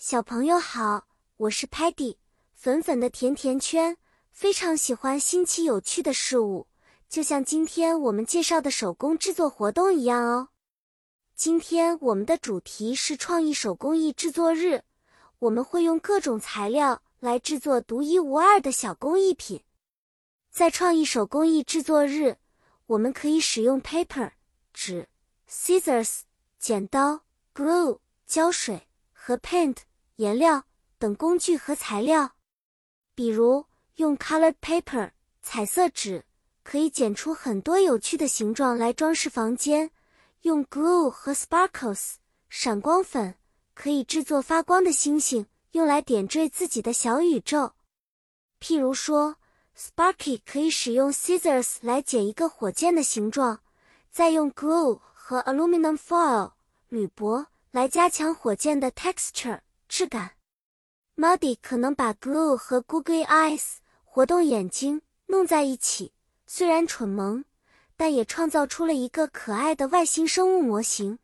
小朋友好，我是 Patty，粉粉的甜甜圈，非常喜欢新奇有趣的事物，就像今天我们介绍的手工制作活动一样哦。今天我们的主题是创意手工艺制作日，我们会用各种材料来制作独一无二的小工艺品。在创意手工艺制作日，我们可以使用 paper 纸、scissors 剪刀、glue 胶水和 paint 颜料等工具和材料。比如用 colored paper 彩色纸，可以剪出很多有趣的形状来装饰房间。用 glue 和 sparkles 闪光粉，可以制作发光的星星，用来点缀自己的小宇宙。譬如说，Sparky 可以使用 scissors 来剪一个火箭的形状，再用 glue 和 aluminum foil 铝箔来加强火箭的 texture 质感。Muddy 可能把 glue 和 googly eyes 活动眼睛弄在一起，虽然蠢萌。但也创造出了一个可爱的外星生物模型。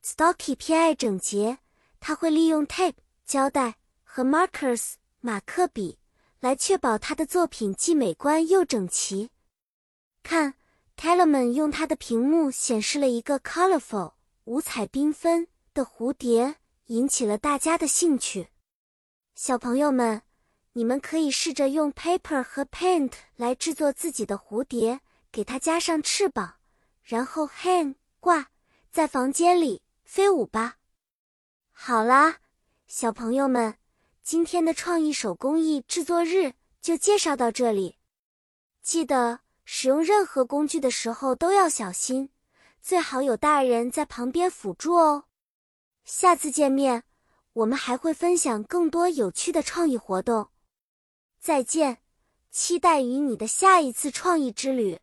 Stocky 偏爱整洁，他会利用 tape 胶带和 markers 马克笔来确保他的作品既美观又整齐。看 t e l e m a n 用他的屏幕显示了一个 colorful 五彩缤纷的蝴蝶，引起了大家的兴趣。小朋友们，你们可以试着用 paper 和 paint 来制作自己的蝴蝶。给它加上翅膀，然后 hang 挂在房间里飞舞吧。好啦，小朋友们，今天的创意手工艺制作日就介绍到这里。记得使用任何工具的时候都要小心，最好有大人在旁边辅助哦。下次见面，我们还会分享更多有趣的创意活动。再见，期待与你的下一次创意之旅。